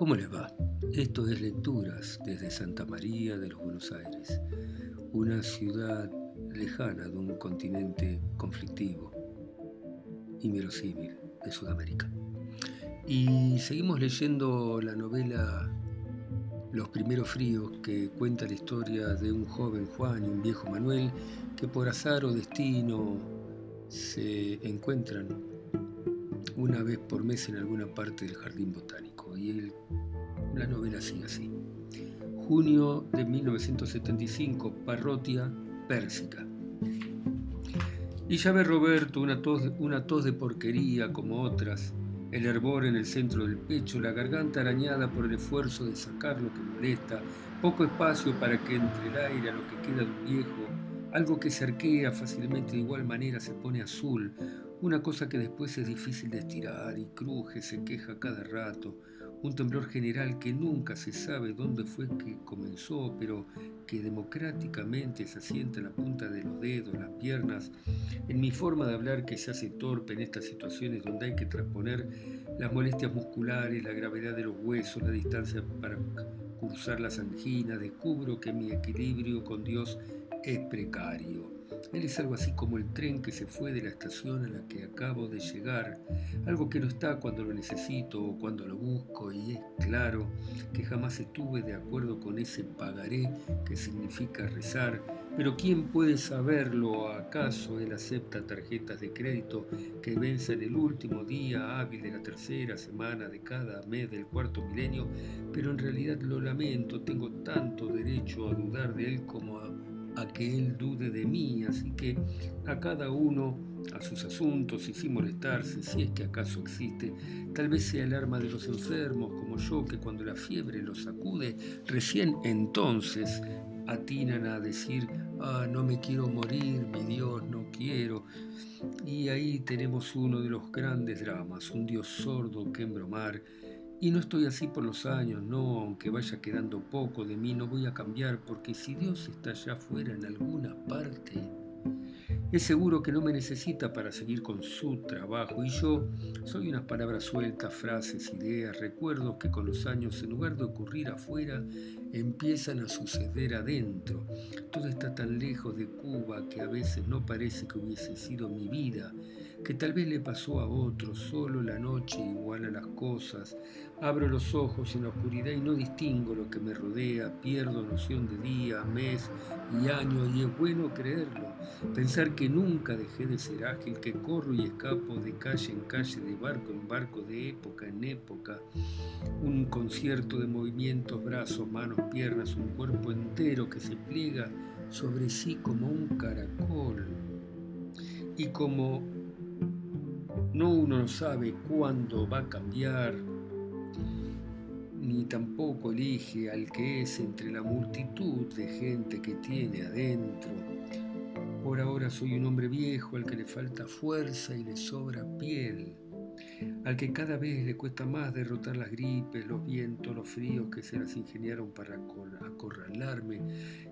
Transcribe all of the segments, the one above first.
¿Cómo les va? Esto es Lecturas desde Santa María de los Buenos Aires, una ciudad lejana de un continente conflictivo, inverosímil de Sudamérica. Y seguimos leyendo la novela Los primeros fríos que cuenta la historia de un joven Juan y un viejo Manuel que por azar o destino se encuentran una vez por mes en alguna parte del jardín botánico. Y la novela sigue así. Junio de 1975, Parrotia Pérsica. Y ya ve Roberto una tos, una tos de porquería como otras, el hervor en el centro del pecho, la garganta arañada por el esfuerzo de sacar lo que molesta, poco espacio para que entre el aire a lo que queda de un viejo, algo que se arquea fácilmente de igual manera se pone azul, una cosa que después es difícil de estirar y cruje, se queja cada rato, un temblor general que nunca se sabe dónde fue que comenzó, pero que democráticamente se asienta en la punta de los dedos, las piernas, en mi forma de hablar que se hace torpe en estas situaciones donde hay que transponer las molestias musculares, la gravedad de los huesos, la distancia para cursar las anginas, descubro que mi equilibrio con Dios es precario. Él es algo así como el tren que se fue de la estación a la que acabo de llegar, algo que no está cuando lo necesito o cuando lo busco y es claro que jamás estuve de acuerdo con ese pagaré que significa rezar, pero ¿quién puede saberlo? ¿Acaso él acepta tarjetas de crédito que vencen el último día hábil de la tercera semana de cada mes del cuarto milenio? Pero en realidad lo lamento, tengo tanto derecho a dudar de él como a a que Él dude de mí, así que a cada uno a sus asuntos y sin molestarse, si es que acaso existe, tal vez sea el arma de los enfermos como yo, que cuando la fiebre los sacude, recién entonces atinan a decir, ah, no me quiero morir, mi Dios, no quiero. Y ahí tenemos uno de los grandes dramas, un Dios sordo que embromar, y no estoy así por los años, no, aunque vaya quedando poco de mí, no voy a cambiar, porque si Dios está allá afuera en alguna parte, es seguro que no me necesita para seguir con su trabajo y yo soy unas palabras sueltas, frases, ideas, recuerdos que con los años, en lugar de ocurrir afuera, empiezan a suceder adentro. Todo está tan lejos de Cuba que a veces no parece que hubiese sido mi vida, que tal vez le pasó a otro, solo la noche igual a las cosas. Abro los ojos en la oscuridad y no distingo lo que me rodea, pierdo noción de día, mes y año y es bueno creerlo, pensar que nunca dejé de ser ágil, que corro y escapo de calle en calle, de barco en barco, de época en época. Un concierto de movimientos, brazos, manos, piernas, un cuerpo entero que se pliega sobre sí como un caracol. Y como no uno no sabe cuándo va a cambiar, ni tampoco elige al que es entre la multitud de gente que tiene adentro por ahora soy un hombre viejo al que le falta fuerza y le sobra piel, al que cada vez le cuesta más derrotar las gripes, los vientos, los fríos que se las ingeniaron para acorralarme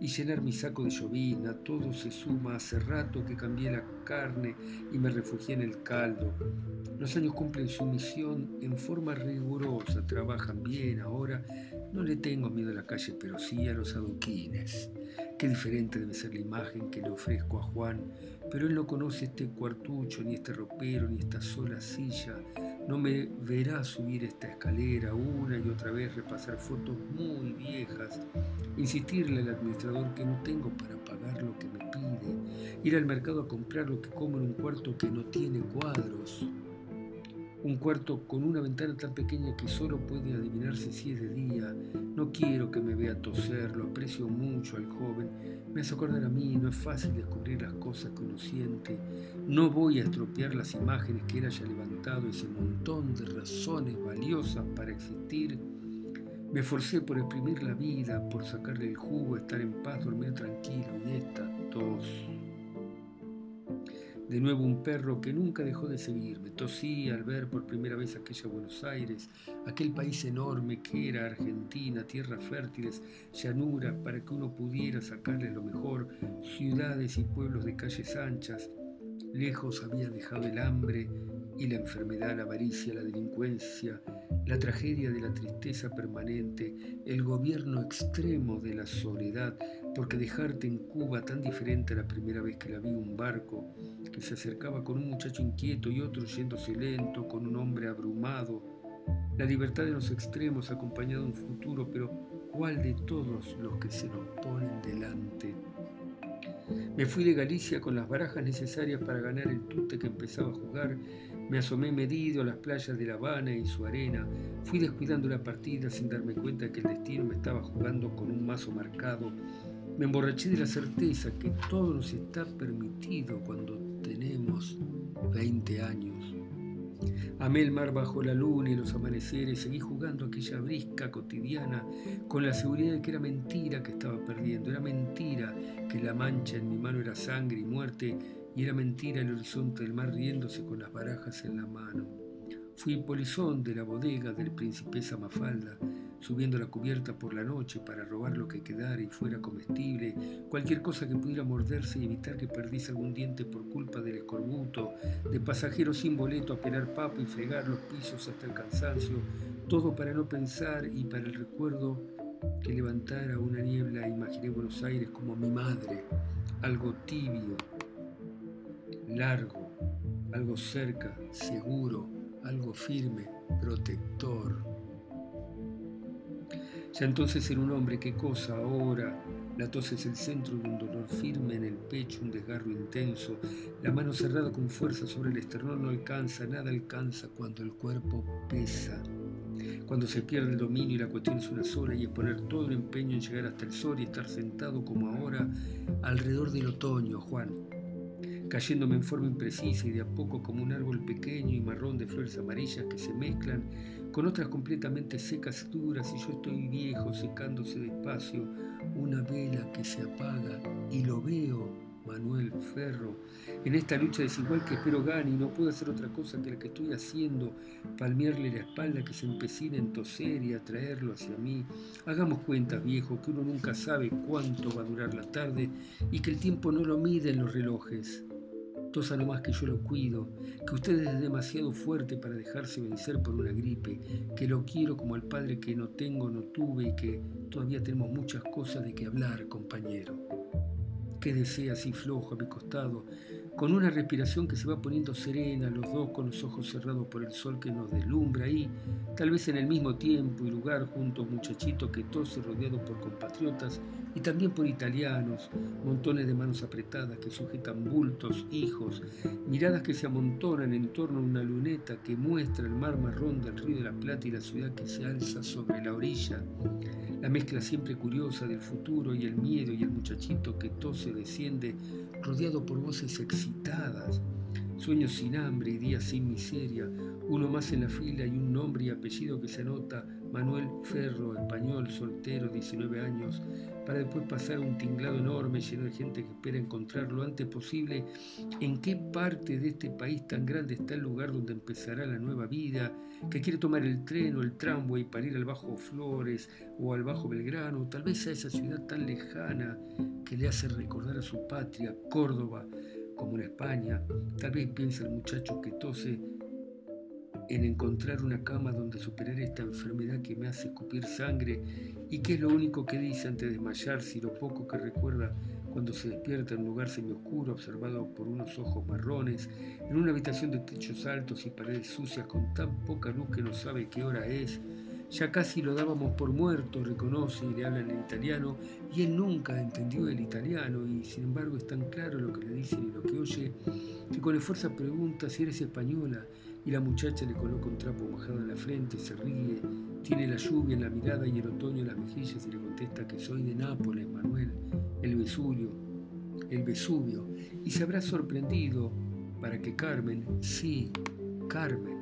y llenar mi saco de llovina. Todo se suma hace rato que cambié la carne y me refugié en el caldo. Los años cumplen su misión en forma rigurosa, trabajan bien ahora. No le tengo miedo a la calle, pero sí a los adoquines. Qué diferente debe ser la imagen que le ofrezco a Juan, pero él no conoce este cuartucho, ni este ropero, ni esta sola silla. No me verá subir esta escalera una y otra vez, repasar fotos muy viejas, insistirle al administrador que no tengo para pagar lo que me pide, ir al mercado a comprar lo que como en un cuarto que no tiene cuadros. Un cuarto con una ventana tan pequeña que solo puede adivinarse si es de día. No quiero que me vea toser, lo aprecio mucho al joven. Me hace acordar a mí, no es fácil descubrir las cosas que uno siente. No voy a estropear las imágenes que él haya levantado, ese montón de razones valiosas para existir. Me esforcé por exprimir la vida, por sacarle el jugo, estar en paz, dormir tranquilo y esta tos de nuevo un perro que nunca dejó de seguirme. Tosí al ver por primera vez aquella Buenos Aires, aquel país enorme que era Argentina, tierras fértiles, llanuras para que uno pudiera sacarle lo mejor, ciudades y pueblos de calles anchas. Lejos había dejado el hambre y la enfermedad, la avaricia, la delincuencia, la tragedia de la tristeza permanente, el gobierno extremo de la soledad, porque dejarte en Cuba tan diferente a la primera vez que la vi un barco que se acercaba con un muchacho inquieto y otro yéndose lento, con un hombre abrumado, la libertad de los extremos acompañado de un futuro, pero ¿cuál de todos los que se nos ponen delante? Me fui de Galicia con las barajas necesarias para ganar el tute que empezaba a jugar me asomé medido a las playas de La Habana y su arena. Fui descuidando la partida sin darme cuenta de que el destino me estaba jugando con un mazo marcado. Me emborraché de la certeza que todo nos está permitido cuando tenemos 20 años. Amé el mar bajo la luna y los amaneceres, seguí jugando aquella brisca cotidiana con la seguridad de que era mentira que estaba perdiendo, era mentira que la mancha en mi mano era sangre y muerte y era mentira el horizonte del mar riéndose con las barajas en la mano. Fui polizón de la bodega del principesa Mafalda, subiendo la cubierta por la noche para robar lo que quedara y fuera comestible, cualquier cosa que pudiera morderse y evitar que perdiese algún diente por culpa del escorbuto, de pasajeros sin boleto a pelar papa y fregar los pisos hasta el cansancio, todo para no pensar y para el recuerdo que levantara una niebla imaginé Buenos Aires como mi madre, algo tibio, largo, algo cerca, seguro, algo firme, protector. Ya entonces era un hombre, ¿qué cosa ahora? La tos es el centro de un dolor firme en el pecho, un desgarro intenso. La mano cerrada con fuerza sobre el esternón no alcanza, nada alcanza cuando el cuerpo pesa. Cuando se pierde el dominio y la cuestión es una sola y es poner todo el empeño en llegar hasta el sol y estar sentado como ahora alrededor del otoño, Juan cayéndome en forma imprecisa y de a poco como un árbol pequeño y marrón de flores amarillas que se mezclan con otras completamente secas y duras y yo estoy viejo secándose despacio, una vela que se apaga y lo veo, Manuel Ferro, en esta lucha desigual que espero gane y no puedo hacer otra cosa que la que estoy haciendo, palmearle la espalda que se empecina en toser y atraerlo hacia mí. Hagamos cuenta, viejo, que uno nunca sabe cuánto va a durar la tarde y que el tiempo no lo mide en los relojes. Tosa no más que yo lo cuido, que usted es demasiado fuerte para dejarse vencer por una gripe, que lo quiero como al padre que no tengo, no tuve y que todavía tenemos muchas cosas de que hablar, compañero. Que desea así flojo a mi costado, con una respiración que se va poniendo serena, los dos con los ojos cerrados por el sol que nos deslumbra y, tal vez en el mismo tiempo y lugar, junto a muchachito que tose rodeado por compatriotas y también por italianos, montones de manos apretadas que sujetan bultos, hijos, miradas que se amontonan en torno a una luneta que muestra el mar marrón del río de la Plata y la ciudad que se alza sobre la orilla, la mezcla siempre curiosa del futuro y el miedo y el muchachito que tose desciende rodeado por voces excitadas, sueños sin hambre y días sin miseria, uno más en la fila y un nombre y apellido que se anota Manuel Ferro, español, soltero, 19 años, para después pasar un tinglado enorme lleno de gente que espera encontrar lo antes posible. En qué parte de este país tan grande está el lugar donde empezará la nueva vida, que quiere tomar el tren o el tramway para ir al Bajo Flores o al Bajo Belgrano, tal vez a esa ciudad tan lejana que le hace recordar a su patria, Córdoba, como en España. Tal vez piensa el muchacho que tose en encontrar una cama donde superar esta enfermedad que me hace escupir sangre y que es lo único que dice antes de desmayarse y lo poco que recuerda cuando se despierta en un lugar semioscuro observado por unos ojos marrones, en una habitación de techos altos y paredes sucias con tan poca luz que no sabe qué hora es. Ya casi lo dábamos por muerto, reconoce y le hablan en italiano, y él nunca entendió el italiano, y sin embargo es tan claro lo que le dicen y lo que oye, que con esfuerzo pregunta si eres española, y la muchacha le coloca un trapo mojado en la frente, se ríe, tiene la lluvia en la mirada y el otoño en las mejillas y le contesta que soy de Nápoles, Manuel, el Vesubio, el Vesubio, y se habrá sorprendido para que Carmen, sí, Carmen,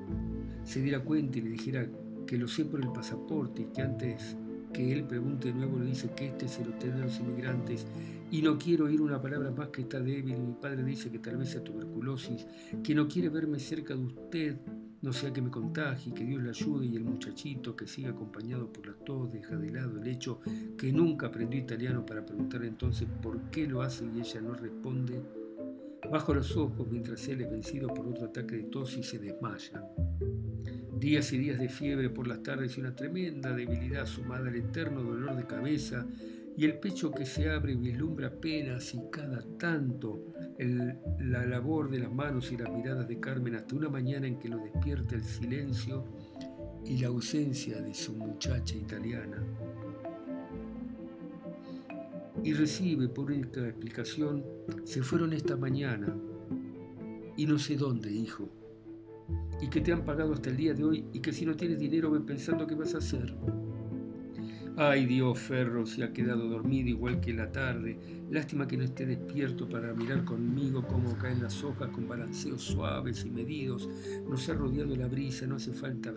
se diera cuenta y le dijera que lo sé por el pasaporte y que antes que él pregunte de nuevo le dice que este es el hotel de los inmigrantes y no quiero oír una palabra más que está débil. Mi padre dice que tal vez sea tuberculosis, que no quiere verme cerca de usted, no sea que me contagie, que Dios le ayude y el muchachito que siga acompañado por la tos deja de lado el hecho que nunca aprendió italiano para preguntar entonces por qué lo hace y ella no responde. Bajo los ojos mientras él es vencido por otro ataque de tos y se desmaya. Días y días de fiebre por las tardes y una tremenda debilidad sumada al eterno dolor de cabeza y el pecho que se abre vislumbra apenas y cada tanto la labor de las manos y las miradas de Carmen hasta una mañana en que lo despierta el silencio y la ausencia de su muchacha italiana. Y recibe por única explicación, se fueron esta mañana y no sé dónde, hijo, y que te han pagado hasta el día de hoy y que si no tienes dinero ven pensando qué vas a hacer. Ay Dios, Ferro se ha quedado dormido igual que la tarde. Lástima que no esté despierto para mirar conmigo cómo caen las hojas con balanceos suaves y medidos. Nos ha rodeado la brisa, no hace falta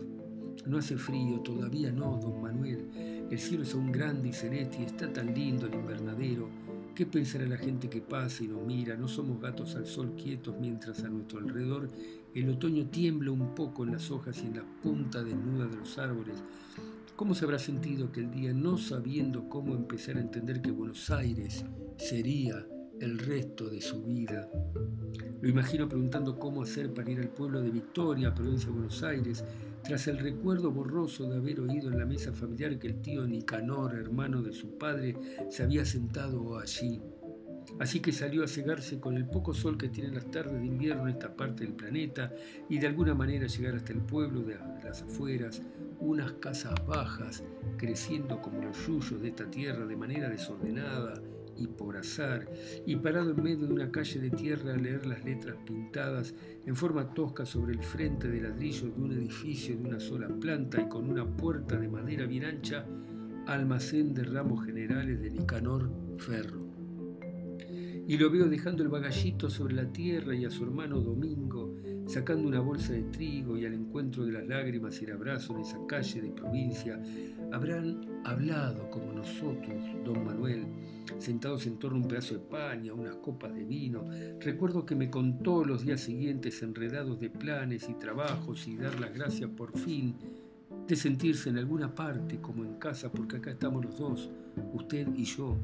no hace frío, todavía no, don Manuel. El cielo es aún grande y celeste y está tan lindo el invernadero. ¿Qué pensará la gente que pasa y nos mira? No somos gatos al sol quietos mientras a nuestro alrededor el otoño tiembla un poco en las hojas y en la punta desnuda de los árboles. ¿Cómo se habrá sentido aquel día no sabiendo cómo empezar a entender que Buenos Aires sería el resto de su vida? Lo imagino preguntando cómo hacer para ir al pueblo de Victoria, provincia de Buenos Aires, tras el recuerdo borroso de haber oído en la mesa familiar que el tío Nicanor, hermano de su padre, se había sentado allí. Así que salió a cegarse con el poco sol que tienen las tardes de invierno en esta parte del planeta y de alguna manera llegar hasta el pueblo de las afueras, unas casas bajas, creciendo como los yuyos de esta tierra de manera desordenada, y por azar, y parado en medio de una calle de tierra a leer las letras pintadas en forma tosca sobre el frente de ladrillo de un edificio de una sola planta y con una puerta de madera bien ancha, almacén de ramos generales de Nicanor Ferro. Y lo veo dejando el bagallito sobre la tierra y a su hermano Domingo, sacando una bolsa de trigo y al encuentro de las lágrimas y el abrazo en esa calle de provincia, habrán hablado como nosotros, don Manuel, sentados en torno a un pedazo de pan y a unas copas de vino. Recuerdo que me contó los días siguientes enredados de planes y trabajos y dar las gracias por fin de sentirse en alguna parte como en casa, porque acá estamos los dos, usted y yo,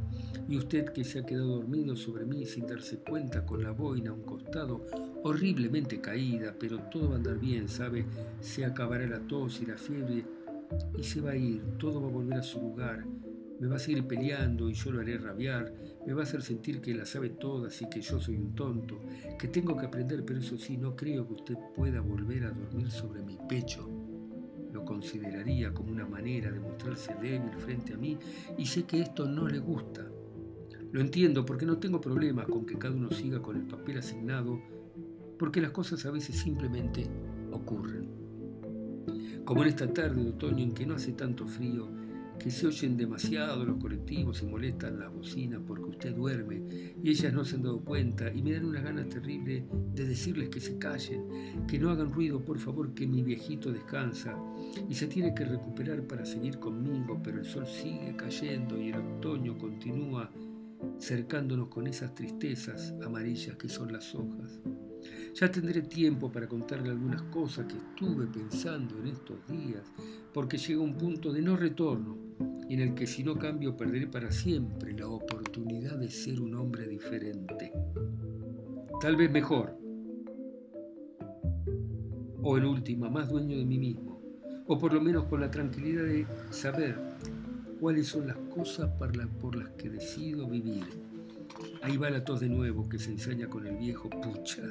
y usted que se ha quedado dormido sobre mí sin darse cuenta con la boina a un costado, horriblemente caída, pero todo va a andar bien, ¿sabe? Se acabará la tos y la fiebre y se va a ir, todo va a volver a su lugar me va a seguir peleando y yo lo haré rabiar, me va a hacer sentir que la sabe todas y que yo soy un tonto, que tengo que aprender, pero eso sí, no creo que usted pueda volver a dormir sobre mi pecho. Lo consideraría como una manera de mostrarse débil frente a mí y sé que esto no le gusta. Lo entiendo porque no tengo problemas con que cada uno siga con el papel asignado, porque las cosas a veces simplemente ocurren. Como en esta tarde de otoño en que no hace tanto frío, que se oyen demasiado los colectivos y molestan las bocinas porque usted duerme y ellas no se han dado cuenta y me dan unas ganas terribles de decirles que se callen, que no hagan ruido, por favor, que mi viejito descansa y se tiene que recuperar para seguir conmigo, pero el sol sigue cayendo y el otoño continúa cercándonos con esas tristezas amarillas que son las hojas. Ya tendré tiempo para contarle algunas cosas que estuve pensando en estos días, porque llega un punto de no retorno en el que si no cambio perderé para siempre la oportunidad de ser un hombre diferente. Tal vez mejor, o en última, más dueño de mí mismo, o por lo menos con la tranquilidad de saber cuáles son las cosas por las que decido vivir Ahí va la tos de nuevo que se ensaña con el viejo pucha,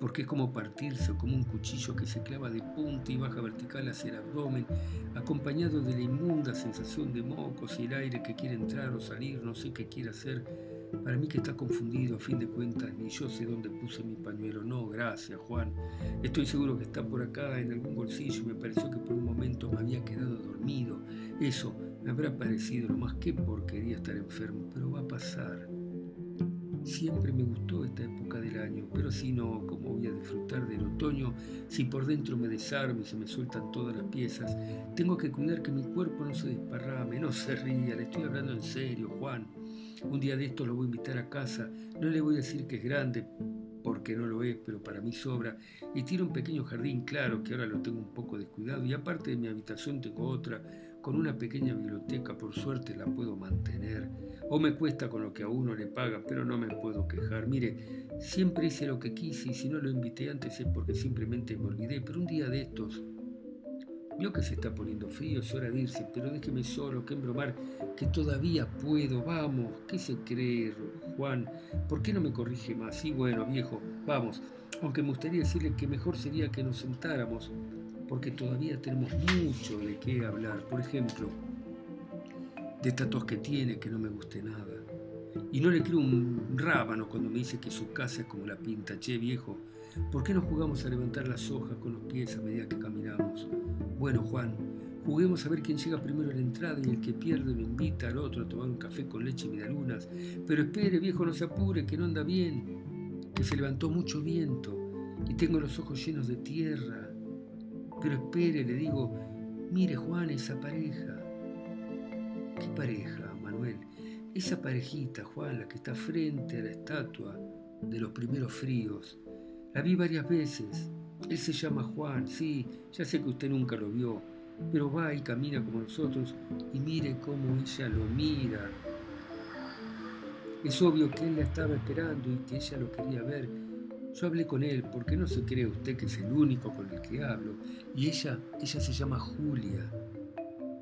porque es como partirse como un cuchillo que se clava de punta y baja vertical hacia el abdomen, acompañado de la inmunda sensación de mocos y el aire que quiere entrar o salir, no sé qué quiere hacer. Para mí que está confundido, a fin de cuentas, ni yo sé dónde puse mi pañuelo. No, gracias, Juan. Estoy seguro que está por acá en algún bolsillo. Me pareció que por un momento me había quedado dormido. Eso me habrá parecido lo más que porquería estar enfermo, pero va a pasar. Siempre me gustó esta época del año, pero si no, ¿cómo voy a disfrutar del otoño si por dentro me desarmo y se me sueltan todas las piezas? Tengo que cuidar que mi cuerpo no se desparrame, no se ría, le estoy hablando en serio, Juan. Un día de esto lo voy a invitar a casa, no le voy a decir que es grande, porque no lo es, pero para mí sobra, y tiene un pequeño jardín, claro, que ahora lo tengo un poco descuidado, y aparte de mi habitación tengo otra, con una pequeña biblioteca, por suerte la puedo mantener. O me cuesta con lo que a uno le paga, pero no me puedo quejar. Mire, siempre hice lo que quise y si no lo invité antes es porque simplemente me olvidé. Pero un día de estos, vio que se está poniendo frío, es hora de irse, pero déjeme solo, que embromar, que todavía puedo. Vamos, ¿qué se cree, Juan? ¿Por qué no me corrige más? Sí, bueno, viejo, vamos. Aunque me gustaría decirle que mejor sería que nos sentáramos porque todavía tenemos mucho de qué hablar. Por ejemplo, de tos que tiene que no me guste nada. Y no le creo un rábano cuando me dice que su casa es como la pinta. Che, viejo, ¿por qué no jugamos a levantar las hojas con los pies a medida que caminamos? Bueno, Juan, juguemos a ver quién llega primero a la entrada y el que pierde lo invita al otro a tomar un café con leche y medialunas. Pero espere, viejo, no se apure, que no anda bien, que se levantó mucho viento y tengo los ojos llenos de tierra pero espere, le digo, mire Juan, esa pareja. ¿Qué pareja, Manuel? Esa parejita, Juan, la que está frente a la estatua de los primeros fríos. La vi varias veces. Él se llama Juan, sí, ya sé que usted nunca lo vio, pero va y camina como nosotros y mire cómo ella lo mira. Es obvio que él la estaba esperando y que ella lo quería ver, yo hablé con él, porque no se cree usted que es el único con el que hablo. Y ella, ella se llama Julia.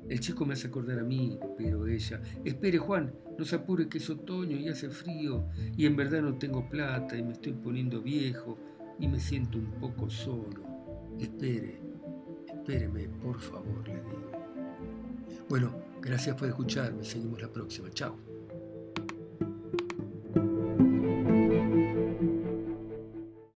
El chico me hace acordar a mí, pero ella, espere Juan, no se apure que es otoño y hace frío, y en verdad no tengo plata y me estoy poniendo viejo y me siento un poco solo. Espere, espéreme, por favor, le digo. Bueno, gracias por escucharme, seguimos la próxima, chao.